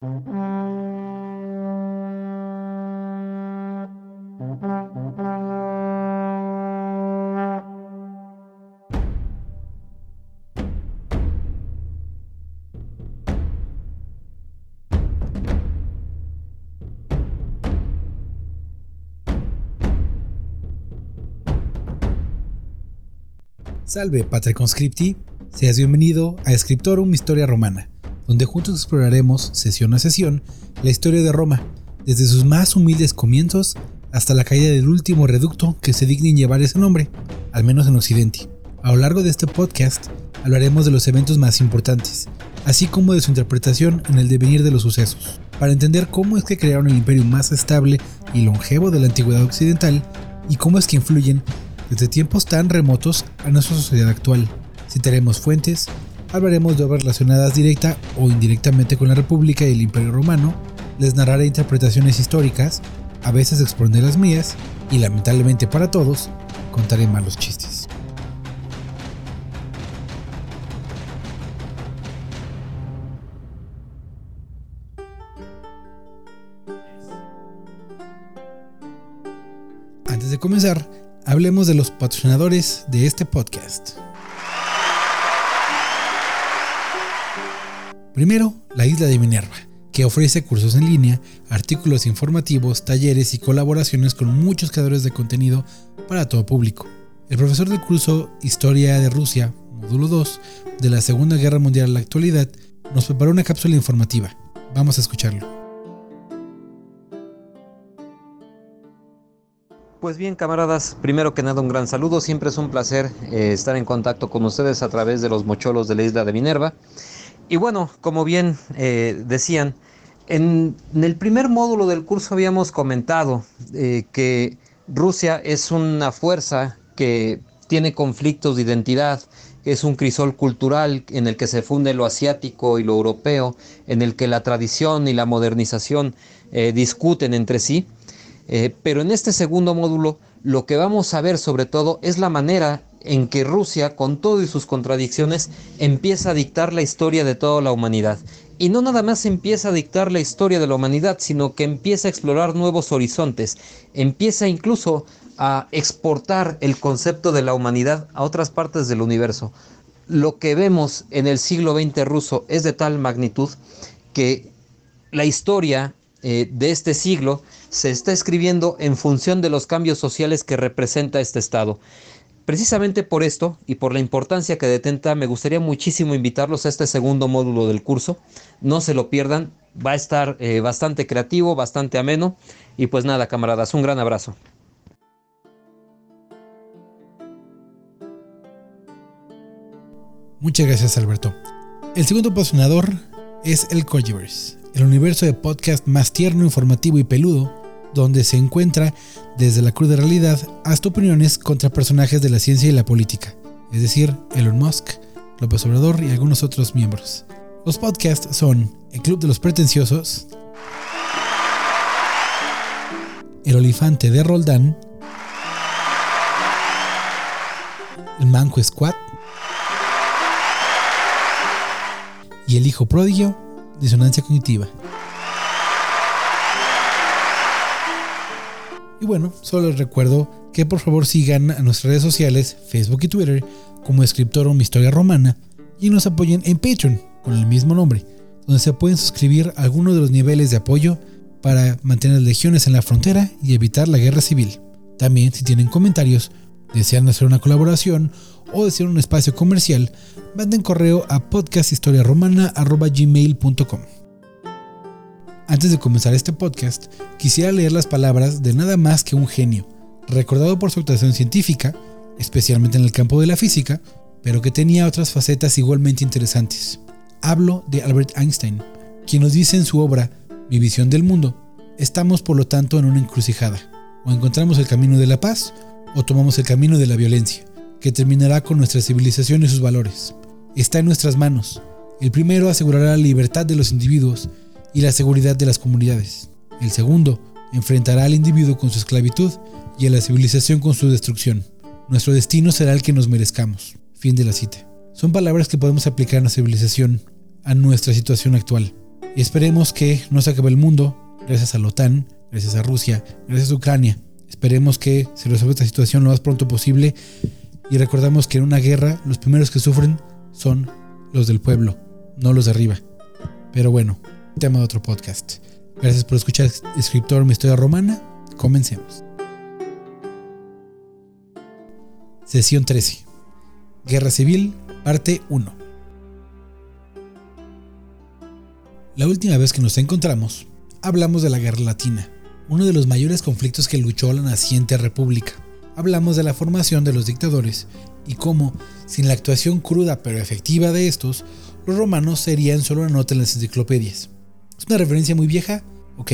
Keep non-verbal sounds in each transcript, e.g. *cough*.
Salve, Patre Conscripti. Seas bienvenido a Scriptorum Historia Romana, donde juntos exploraremos, sesión a sesión, la historia de Roma, desde sus más humildes comienzos hasta la caída del último reducto que se digna en llevar ese nombre, al menos en Occidente. A lo largo de este podcast hablaremos de los eventos más importantes, así como de su interpretación en el devenir de los sucesos, para entender cómo es que crearon el imperio más estable y longevo de la antigüedad occidental y cómo es que influyen desde tiempos tan remotos a nuestra sociedad actual. Citaremos fuentes, hablaremos de obras relacionadas directa o indirectamente con la República y el Imperio Romano, les narraré interpretaciones históricas, a veces expondré las mías, y lamentablemente para todos, contaré malos chistes. Antes de comenzar, hablemos de los patrocinadores de este podcast. Primero, la isla de Minerva, que ofrece cursos en línea, artículos informativos, talleres y colaboraciones con muchos creadores de contenido para todo público. El profesor del curso Historia de Rusia, módulo 2, de la Segunda Guerra Mundial a la actualidad, nos preparó una cápsula informativa. Vamos a escucharlo. Pues bien, camaradas, primero que nada un gran saludo. Siempre es un placer eh, estar en contacto con ustedes a través de los mocholos de la isla de Minerva. Y bueno, como bien eh, decían, en, el primer módulo del curso habíamos comentado eh, que Rusia es una fuerza que tiene conflictos de identidad, es un crisol cultural en el que se funde lo asiático y lo europeo, en el que la tradición y la modernización discuten entre sí. Eh, pero en este segundo módulo lo que vamos a ver sobre todo es la manera en que Rusia, con todo y sus contradicciones, empieza a dictar la historia de toda la humanidad. Y no nada más empieza a dictar la historia de la humanidad, sino que empieza a explorar nuevos horizontes, empieza incluso a exportar el concepto de la humanidad a otras partes del universo. Lo que vemos en el siglo XX ruso es de tal magnitud que la historia eh, de este siglo se está escribiendo en función de los cambios sociales que representa este Estado. Precisamente por esto y por la importancia que detenta, me gustaría muchísimo invitarlos a este segundo módulo del curso. No se lo pierdan, va a estar eh, bastante creativo, bastante ameno. Y pues nada, camaradas, un gran abrazo. Muchas gracias, Alberto. El segundo patrocinador es el Cogiverse, el universo de podcast más tierno, informativo y peludo donde se encuentra desde la cruda realidad hasta opiniones contra personajes de la ciencia y la política, es decir, Elon Musk, López Obrador y algunos otros miembros. Los podcasts son El Club de los Pretenciosos, El Olifante de Roldán, El Manco Squad y El Hijo Pródigo, Disonancia Cognitiva. Y bueno, solo les recuerdo que por favor sigan a nuestras redes sociales, Facebook y Twitter, como Escriptorum Historia Romana, y nos apoyen en Patreon, con el mismo nombre, donde se pueden suscribir a algunos de los niveles de apoyo para mantener legiones en la frontera y evitar la guerra civil. También, si tienen comentarios, desean hacer una colaboración o desean un espacio comercial, manden correo a podcasthistoriaromana.gmail.com. Antes de comenzar este podcast, quisiera leer las palabras de nada más que un genio, recordado por su actuación científica, especialmente en el campo de la física, pero que tenía otras facetas igualmente interesantes. Hablo de Albert Einstein, quien nos dice en su obra Mi visión del mundo, estamos por lo tanto en una encrucijada, o encontramos el camino de la paz, o tomamos el camino de la violencia, que terminará con nuestra civilización y sus valores. Está en nuestras manos. El primero asegurará la libertad de los individuos y la seguridad de las comunidades. El segundo enfrentará al individuo con su esclavitud y a la civilización con su destrucción. Nuestro destino será el que nos merezcamos. Fin de la cita. Son palabras que podemos aplicar a la civilización, a nuestra situación actual. Y esperemos que no se acabe el mundo, gracias a la OTAN, gracias a Rusia, gracias a Ucrania. Esperemos que se resuelva esta situación lo más pronto posible. Y recordamos que en una guerra los primeros que sufren son los del pueblo, no los de arriba. Pero bueno, tema de otro podcast. Gracias por escuchar Escritor Mi Historia Romana. Comencemos. Sesión 13. Guerra Civil, parte 1. La última vez que nos encontramos, hablamos de la Guerra Latina, uno de los mayores conflictos que luchó la naciente república. Hablamos de la formación de los dictadores y cómo, sin la actuación cruda pero efectiva de estos, los romanos serían solo una nota en las enciclopedias. ¿Es una referencia muy vieja? Ok,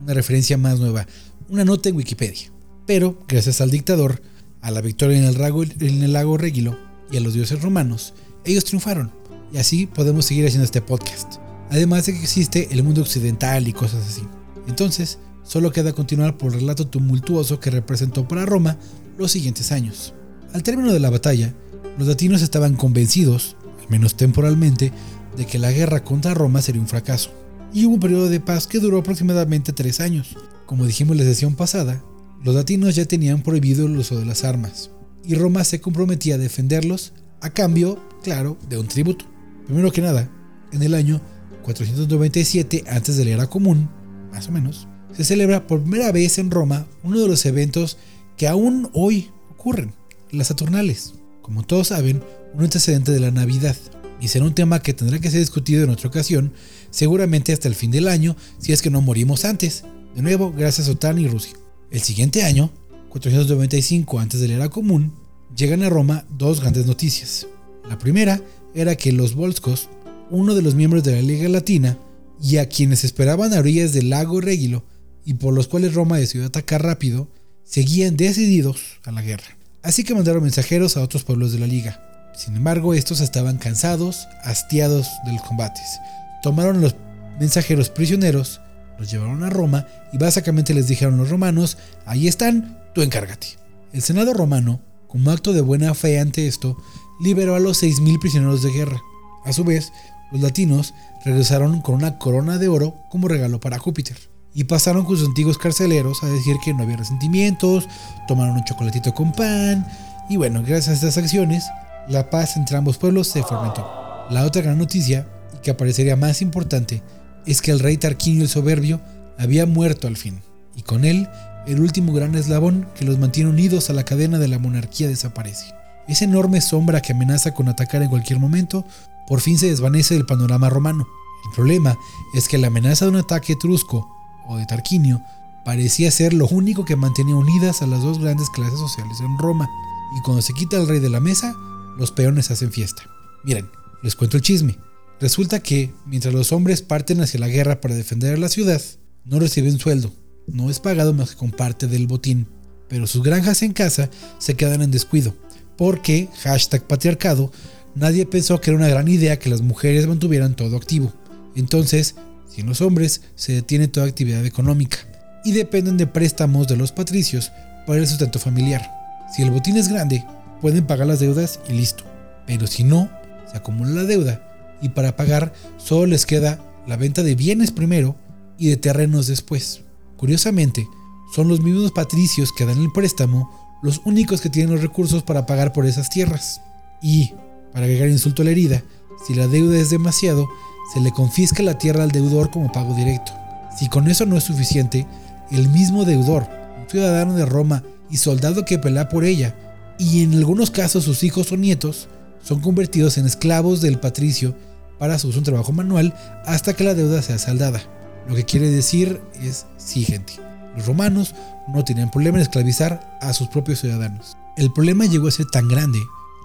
una referencia más nueva, una nota en Wikipedia. Pero, gracias al dictador, a la victoria en el, lago, en el lago Regilo y a los dioses romanos, ellos triunfaron. Y así podemos seguir haciendo este podcast además de que existe el mundo occidental y cosas así. Entonces, solo queda continuar por el relato tumultuoso que representó para Roma los siguientes años. Al término de la batalla, los latinos estaban convencidos, al menos temporalmente, de que la guerra contra Roma sería un fracaso. Y hubo un periodo de paz que duró aproximadamente tres años. Como dijimos en la sesión pasada, los latinos ya tenían prohibido el uso de las armas, y Roma se comprometía a defenderlos a cambio, claro, de un tributo. Primero que nada, en el año 497 antes de la era común, más o menos, se celebra por primera vez en Roma uno de los eventos que aún hoy ocurren, las Saturnales. Como todos saben, un antecedente de la Navidad, y será un tema que tendrá que ser discutido en otra ocasión, seguramente hasta el fin del año, si es que no morimos antes, de nuevo gracias a OTAN y Rusia. El siguiente año, 495 antes de la era común, llegan a Roma dos grandes noticias. La primera era que los Volscos, uno de los miembros de la Liga Latina, y a quienes esperaban a orillas del lago Regilo y por los cuales Roma decidió atacar rápido, seguían decididos a la guerra. Así que mandaron mensajeros a otros pueblos de la Liga. Sin embargo, estos estaban cansados, hastiados de los combates. Tomaron los mensajeros prisioneros, los llevaron a Roma y básicamente les dijeron los romanos, ahí están, tú encárgate. El Senado romano, como acto de buena fe ante esto, liberó a los 6.000 prisioneros de guerra. A su vez, los latinos regresaron con una corona de oro como regalo para Júpiter. Y pasaron con sus antiguos carceleros a decir que no había resentimientos, tomaron un chocolatito con pan, y bueno, gracias a estas acciones, la paz entre ambos pueblos se fomentó. La otra gran noticia, y que aparecería más importante, es que el rey Tarquinio el Soberbio había muerto al fin, y con él el último gran eslabón que los mantiene unidos a la cadena de la monarquía desaparece. Esa enorme sombra que amenaza con atacar en cualquier momento por fin se desvanece del panorama romano. El problema es que la amenaza de un ataque etrusco o de Tarquinio parecía ser lo único que mantenía unidas a las dos grandes clases sociales en Roma, y cuando se quita el rey de la mesa, los peones hacen fiesta. Miren, les cuento el chisme. Resulta que, mientras los hombres parten hacia la guerra para defender la ciudad, no reciben sueldo, no es pagado más que con parte del botín, pero sus granjas en casa se quedan en descuido, porque, hashtag patriarcado, nadie pensó que era una gran idea que las mujeres mantuvieran todo activo. Entonces, sin los hombres, se detiene toda actividad económica y dependen de préstamos de los patricios para el sustento familiar. Si el botín es grande, pueden pagar las deudas y listo. Pero si no, se acumula la deuda y para pagar solo les queda la venta de bienes primero y de terrenos después. Curiosamente, son los mismos patricios que dan el préstamo los únicos que tienen los recursos para pagar por esas tierras. Y, para agregar insulto a la herida, si la deuda es demasiado, se le confisca la tierra al deudor como pago directo. Si con eso no es suficiente, el mismo deudor, ciudadano de Roma y soldado que pelea por ella, y en algunos casos sus hijos o nietos, son convertidos en esclavos del patricio para su uso en trabajo manual hasta que la deuda sea saldada. Lo que quiere decir es, sí gente, los romanos no tenían problema en esclavizar a sus propios ciudadanos. El problema llegó a ser tan grande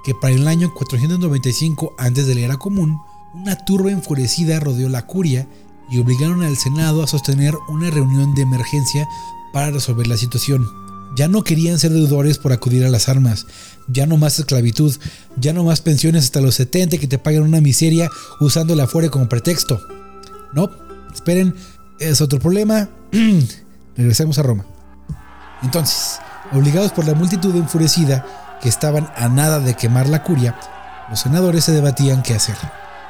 que para el año 495 antes de la era común, una turba enfurecida rodeó la curia y obligaron al Senado a sostener una reunión de emergencia para resolver la situación. Ya no querían ser deudores por acudir a las armas, ya no más esclavitud, ya no más pensiones hasta los 70 que te pagan una miseria usando la fuera como pretexto. No, esperen, es otro problema. *clears throat* Regresemos a Roma. Entonces, obligados por la multitud enfurecida, que estaban a nada de quemar la curia, los senadores se debatían qué hacer.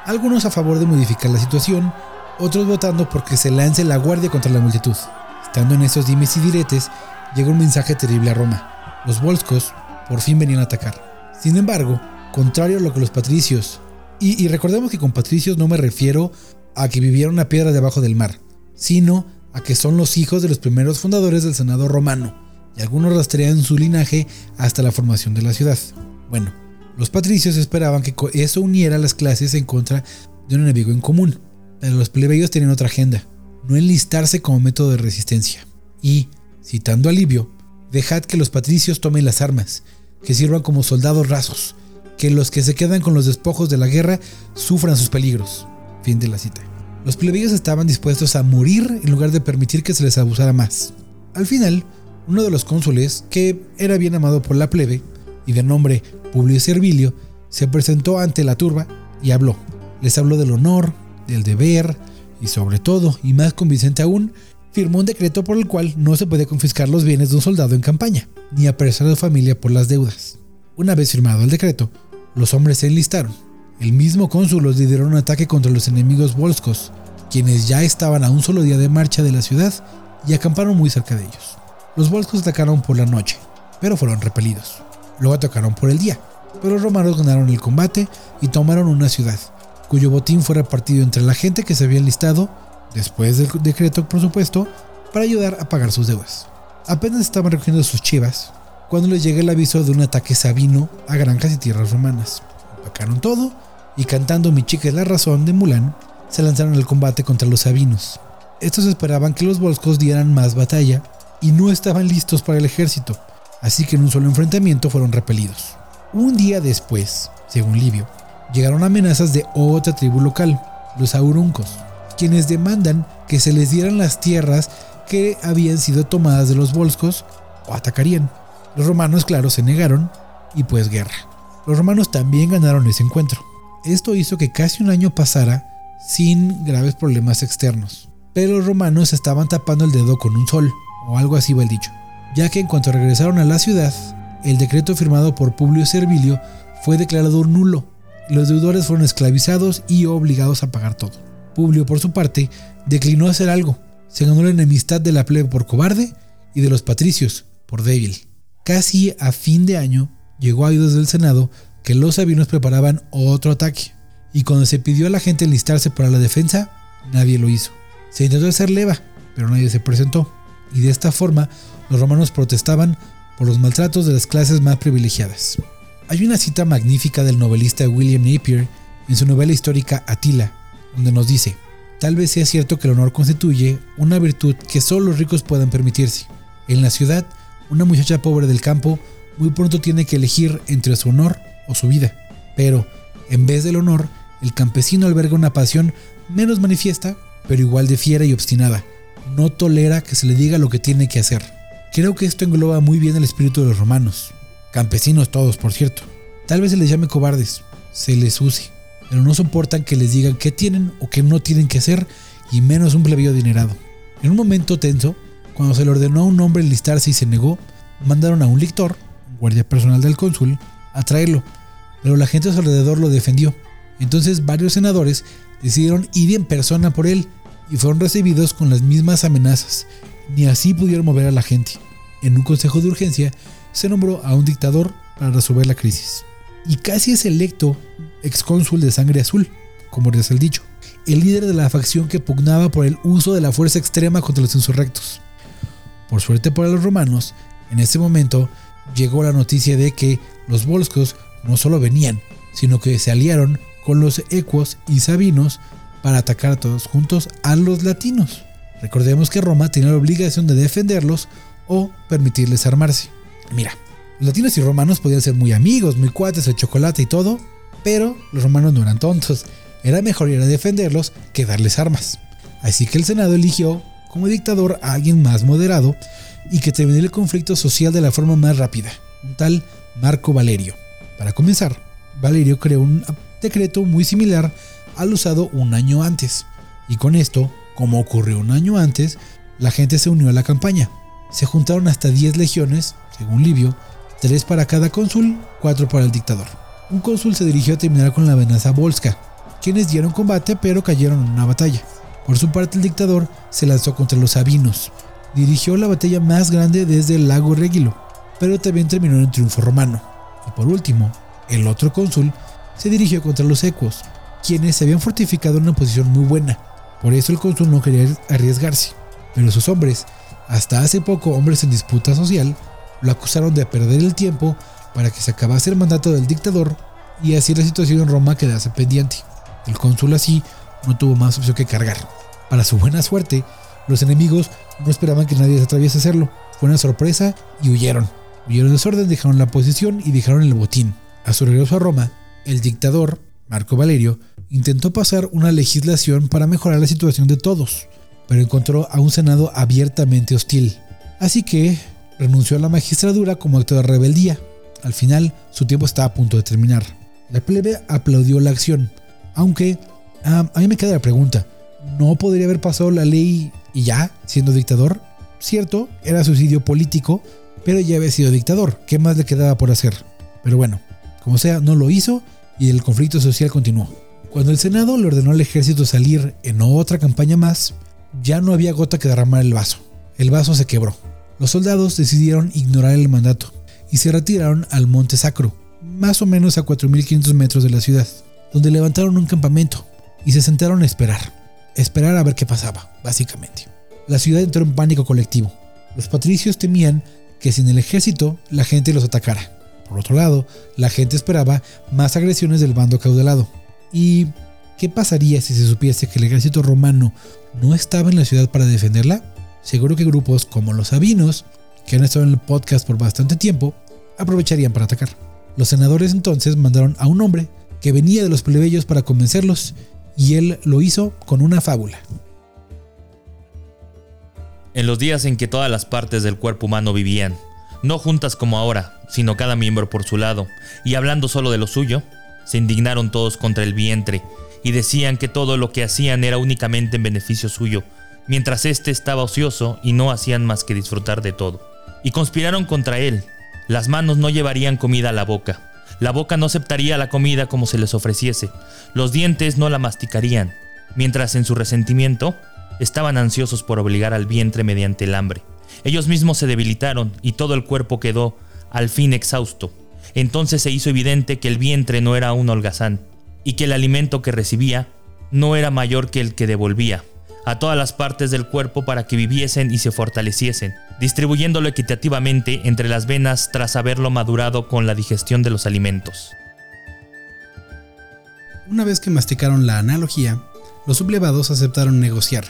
Algunos a favor de modificar la situación otros votando porque se lance la guardia contra la multitud. Estando en esos dimes y diretes, llega un mensaje terrible a Roma. Los volscos por fin venían a atacar. Sin embargo, contrario a lo que los patricios, y, recordemos que con patricios no me refiero a que vivieron una piedra debajo del mar, sino a que son los hijos de los primeros fundadores del Senado romano, y algunos rastrean su linaje hasta la formación de la ciudad. Bueno, los patricios esperaban que eso uniera las clases en contra de un enemigo en común, pero los plebeyos tenían otra agenda, no enlistarse como método de resistencia. Y, citando a dejad que los patricios tomen las armas, que sirvan como soldados rasos, que los que se quedan con los despojos de la guerra sufran sus peligros. Fin de la cita. Los plebeyos estaban dispuestos a morir en lugar de permitir que se les abusara más. Al final, uno de los cónsules, que era bien amado por la plebe y de nombre Publio Servilio, se presentó ante la turba y habló. Les habló del honor, del deber y sobre todo, y más convincente aún, firmó un decreto por el cual no se podía confiscar los bienes de un soldado en campaña, ni apresar a su familia por las deudas. Una vez firmado el decreto, los hombres se enlistaron el mismo cónsul los lideró un ataque contra los enemigos volscos, quienes ya estaban a un solo día de marcha de la ciudad y acamparon muy cerca de ellos. Los volscos atacaron por la noche, pero fueron repelidos. Luego atacaron por el día, pero los romanos ganaron el combate y tomaron una ciudad, cuyo botín fue repartido entre la gente que se había enlistado, después del decreto por supuesto, para ayudar a pagar sus deudas. Apenas estaban recogiendo sus chivas cuando les llega el aviso de un ataque sabino a granjas y tierras romanas. Empacaron todo y cantando Mi chica es la razón de Mulan, se lanzaron al combate contra los sabinos. Estos esperaban que los volscos dieran más batalla y no estaban listos para el ejército, así que en un solo enfrentamiento fueron repelidos. Un día después, según Livio, llegaron amenazas de otra tribu local, los auruncos, quienes demandan que se les dieran las tierras que habían sido tomadas de los volscos o atacarían. Los romanos, claro, se negaron y pues guerra. Los romanos también ganaron ese encuentro. Esto hizo que casi un año pasara sin graves problemas externos. Pero los romanos estaban tapando el dedo con un sol, o algo así va el dicho, ya que en cuanto regresaron a la ciudad, el decreto firmado por Publio Servilio fue declarado nulo. Los deudores fueron esclavizados y obligados a pagar todo. Publio, por su parte, declinó hacer algo. Se ganó la enemistad de la plebe por cobarde y de los patricios por débil. Casi a fin de año llegó a oídos del Senado que los sabinos preparaban otro ataque, y cuando se pidió a la gente enlistarse para la defensa, nadie lo hizo. Se intentó hacer leva, pero nadie se presentó, y de esta forma los romanos protestaban por los maltratos de las clases más privilegiadas. Hay una cita magnífica del novelista William Napier en su novela histórica Atila, donde nos dice, tal vez sea cierto que el honor constituye una virtud que solo los ricos puedan permitirse. En la ciudad, una muchacha pobre del campo muy pronto tiene que elegir entre su honor o su vida. Pero, en vez del honor, el campesino alberga una pasión menos manifiesta, pero igual de fiera y obstinada. No tolera que se le diga lo que tiene que hacer. Creo que esto engloba muy bien el espíritu de los romanos. Campesinos todos, por cierto. Tal vez se les llame cobardes, se les use, pero no soportan que les digan qué tienen o qué no tienen que hacer, y menos un plebeyo adinerado. En un momento tenso, cuando se le ordenó a un hombre enlistarse y se negó, mandaron a un lictor, guardia personal del cónsul, a traerlo, pero la gente a su alrededor lo defendió. Entonces varios senadores decidieron ir en persona por él y fueron recibidos con las mismas amenazas. Ni así pudieron mover a la gente. En un consejo de urgencia se nombró a un dictador para resolver la crisis. Y casi es electo excónsul de sangre azul, como es el dicho, el líder de la facción que pugnaba por el uso de la fuerza extrema contra los insurrectos. Por suerte para los romanos, en ese momento llegó la noticia de que los volscos no solo venían, sino que se aliaron con los ecuos y sabinos para atacar todos juntos a los latinos. Recordemos que Roma tenía la obligación de defenderlos o permitirles armarse. Mira, los latinos y romanos podían ser muy amigos, muy cuates, el chocolate y todo, pero los romanos no eran tontos. Era mejor ir a defenderlos que darles armas. Así que el Senado eligió como dictador a alguien más moderado y que terminara el conflicto social de la forma más rápida, un tal Marco Valerio. Para comenzar, Valerio creó un decreto muy similar al usado un año antes, y con esto, como ocurrió un año antes, la gente se unió a la campaña. Se juntaron hasta 10 legiones, según Livio, 3 para cada cónsul, 4 para el dictador. Un cónsul se dirigió a terminar con la amenaza Volska, quienes dieron combate pero cayeron en una batalla. Por su parte, el dictador se lanzó contra los sabinos. Dirigió la batalla más grande desde el lago Regilo, pero también terminó en un triunfo romano. Y por último, el otro cónsul se dirigió contra los ecuos, quienes se habían fortificado en una posición muy buena. Por eso el cónsul no quería arriesgarse, pero sus hombres, hasta hace poco hombres en disputa social, lo acusaron de perder el tiempo para que se acabase el mandato del dictador y así la situación en Roma quedase pendiente. El cónsul así no tuvo más opción que cargar. Para su buena suerte, los enemigos no esperaban que nadie se atreviese a hacerlo. Fue una sorpresa y huyeron. Huyeron de desorden, dejaron la posición y dejaron el botín. A su regreso a Roma, el dictador, Marco Valerio, intentó pasar una legislación para mejorar la situación de todos, pero encontró a un Senado abiertamente hostil. Así que renunció a la magistradura como acto de rebeldía. Al final, su tiempo estaba a punto de terminar. La plebe aplaudió la acción, aunque a mí me queda la pregunta, ¿no podría haber pasado la ley y ya, siendo dictador? Cierto, era suicidio político, pero ya había sido dictador, ¿qué más le quedaba por hacer? Pero bueno, como sea, no lo hizo y el conflicto social continuó. Cuando el Senado le ordenó al ejército salir en otra campaña más, ya no había gota que derramar el vaso. El vaso se quebró. Los soldados decidieron ignorar el mandato y se retiraron al Monte Sacro, más o menos a 4.500 metros de la ciudad, donde levantaron un campamento y se sentaron a esperar. Esperar a ver qué pasaba, básicamente. La ciudad entró en pánico colectivo. Los patricios temían que sin el ejército la gente los atacara. Por otro lado, la gente esperaba más agresiones del bando caudalado. ¿Y qué pasaría si se supiese que el ejército romano no estaba en la ciudad para defenderla? Seguro que grupos como los sabinos, que han estado en el podcast por bastante tiempo, aprovecharían para atacar. Los senadores entonces mandaron a un hombre que venía de los plebeyos para convencerlos y él lo hizo con una fábula. En los días en que todas las partes del cuerpo humano vivían, no juntas como ahora, sino cada miembro por su lado, y hablando solo de lo suyo, se indignaron todos contra el vientre, y decían que todo lo que hacían era únicamente en beneficio suyo, mientras éste estaba ocioso y no hacían más que disfrutar de todo. Y conspiraron contra él. Las manos no llevarían comida a la boca, la boca no aceptaría la comida como se les ofreciese, los dientes no la masticarían, mientras en su resentimiento estaban ansiosos por obligar al vientre mediante el hambre. Ellos mismos se debilitaron y todo el cuerpo quedó al fin exhausto. Entonces se hizo evidente que el vientre no era un holgazán y que el alimento que recibía no era mayor que el que devolvía a todas las partes del cuerpo para que viviesen y se fortaleciesen, distribuyéndolo equitativamente entre las venas tras haberlo madurado con la digestión de los alimentos. Una vez que masticaron la analogía, los sublevados aceptaron negociar,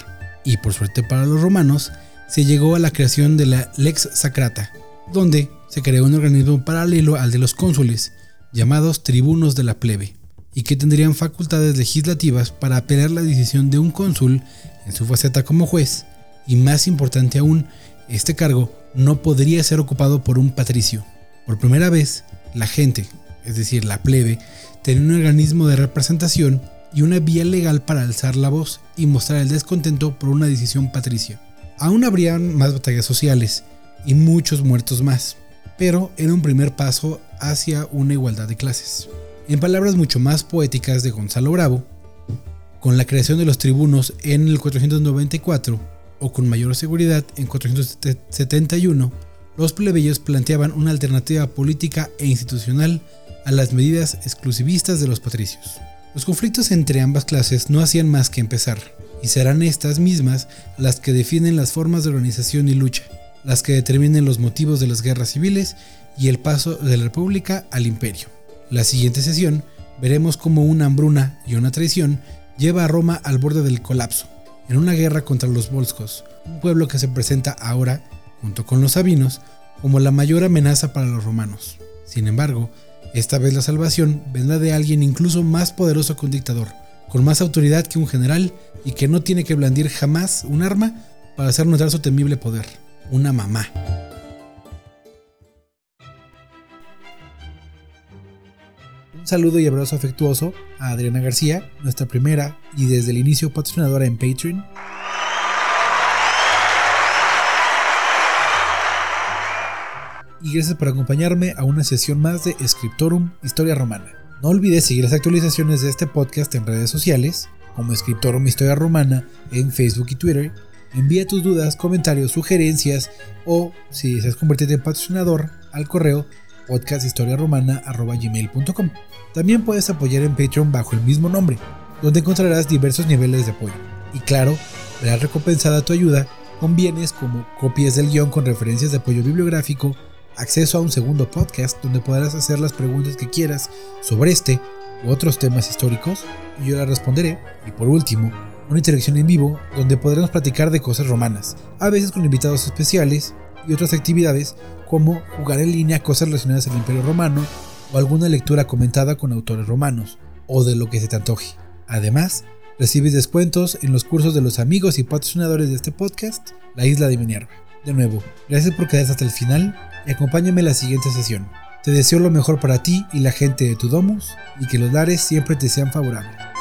y por suerte para los romanos, se llegó a la creación de la Lex Sacrata, donde se creó un organismo paralelo al de los cónsules, llamados tribunos de la plebe, y que tendrían facultades legislativas para apelar la decisión de un cónsul en su faceta como juez, y más importante aún, este cargo no podría ser ocupado por un patricio. Por primera vez, la gente, es decir, la plebe, tenía un organismo de representación y una vía legal para alzar la voz y mostrar el descontento por una decisión patricia. Aún habrían más batallas sociales y muchos muertos más, pero era un primer paso hacia una igualdad de clases. En palabras mucho más poéticas de Gonzalo Bravo, con la creación de los tribunos en el 494 o con mayor seguridad en 471, los plebeyos planteaban una alternativa política e institucional a las medidas exclusivistas de los patricios. Los conflictos entre ambas clases no hacían más que empezar, y serán estas mismas las que definen las formas de organización y lucha, las que determinen los motivos de las guerras civiles y el paso de la república al imperio. La siguiente sesión veremos cómo una hambruna y una traición lleva a Roma al borde del colapso, en una guerra contra los volscos, un pueblo que se presenta ahora, junto con los sabinos, como la mayor amenaza para los romanos. Sin embargo, esta vez la salvación vendrá de alguien incluso más poderoso que un dictador, con más autoridad que un general y que no tiene que blandir jamás un arma para hacer notar su temible poder, una mamá. Saludo y abrazo afectuoso a Adriana García, nuestra primera y desde el inicio patrocinadora en Patreon. Y gracias por acompañarme a una sesión más de Scriptorum Historia Romana. No olvides seguir las actualizaciones de este podcast en redes sociales como mi historia romana en Facebook y Twitter. Envía tus dudas, comentarios, sugerencias o si deseas convertirte en patrocinador al correo podcasthistoriaromana.gmail.com. También puedes apoyar en Patreon bajo el mismo nombre, donde encontrarás diversos niveles de apoyo. Y claro, verás recompensada tu ayuda con bienes como copias del guion con referencias de apoyo bibliográfico, acceso a un segundo podcast donde podrás hacer las preguntas que quieras sobre este u otros temas históricos y yo las responderé. Y por último, una interacción en vivo donde podremos platicar de cosas romanas, a veces con invitados especiales y otras actividades como jugar en línea cosas relacionadas al Imperio Romano o alguna lectura comentada con autores romanos o de lo que se te antoje. Además, recibes descuentos en los cursos de los amigos y patrocinadores de este podcast, La Isla de Minerva. De nuevo, gracias por quedarte hasta el final y acompáñame en la siguiente sesión. Te deseo lo mejor para ti y la gente de tu domus y que los lares siempre te sean favorables.